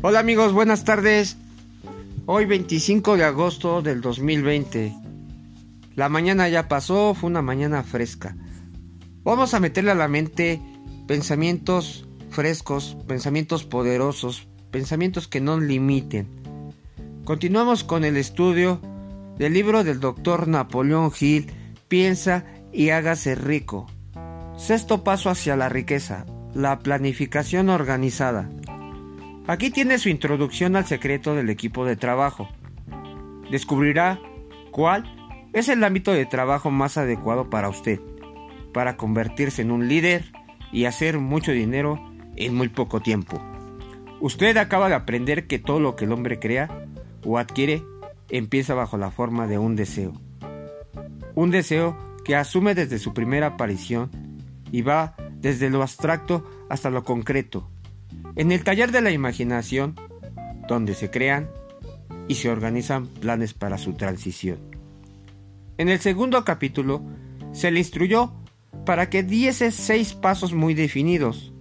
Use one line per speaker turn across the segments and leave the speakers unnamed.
Hola amigos, buenas tardes. Hoy 25 de agosto del 2020. La mañana ya pasó, fue una mañana fresca. Vamos a meterle a la mente pensamientos frescos, pensamientos poderosos, pensamientos que no limiten. Continuamos con el estudio del libro del doctor Napoleón Hill, Piensa y hágase rico. Sexto paso hacia la riqueza, la planificación organizada. Aquí tiene su introducción al secreto del equipo de trabajo. Descubrirá cuál es el ámbito de trabajo más adecuado para usted, para convertirse en un líder y hacer mucho dinero en muy poco tiempo. Usted acaba de aprender que todo lo que el hombre crea o adquiere empieza bajo la forma de un deseo. Un deseo que asume desde su primera aparición y va desde lo abstracto hasta lo concreto en el taller de la imaginación, donde se crean y se organizan planes para su transición. En el segundo capítulo, se le instruyó para que diese seis pasos muy definidos,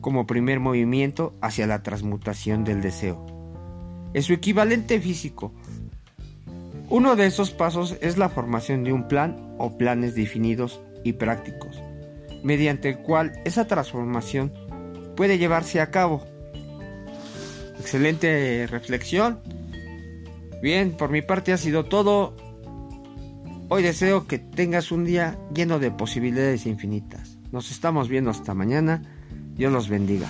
como primer movimiento hacia la transmutación del deseo. En su equivalente físico, uno de esos pasos es la formación de un plan o planes definidos y prácticos, mediante el cual esa transformación puede llevarse a cabo. Excelente reflexión. Bien, por mi parte ha sido todo. Hoy deseo que tengas un día lleno de posibilidades infinitas. Nos estamos viendo hasta mañana. Dios los bendiga.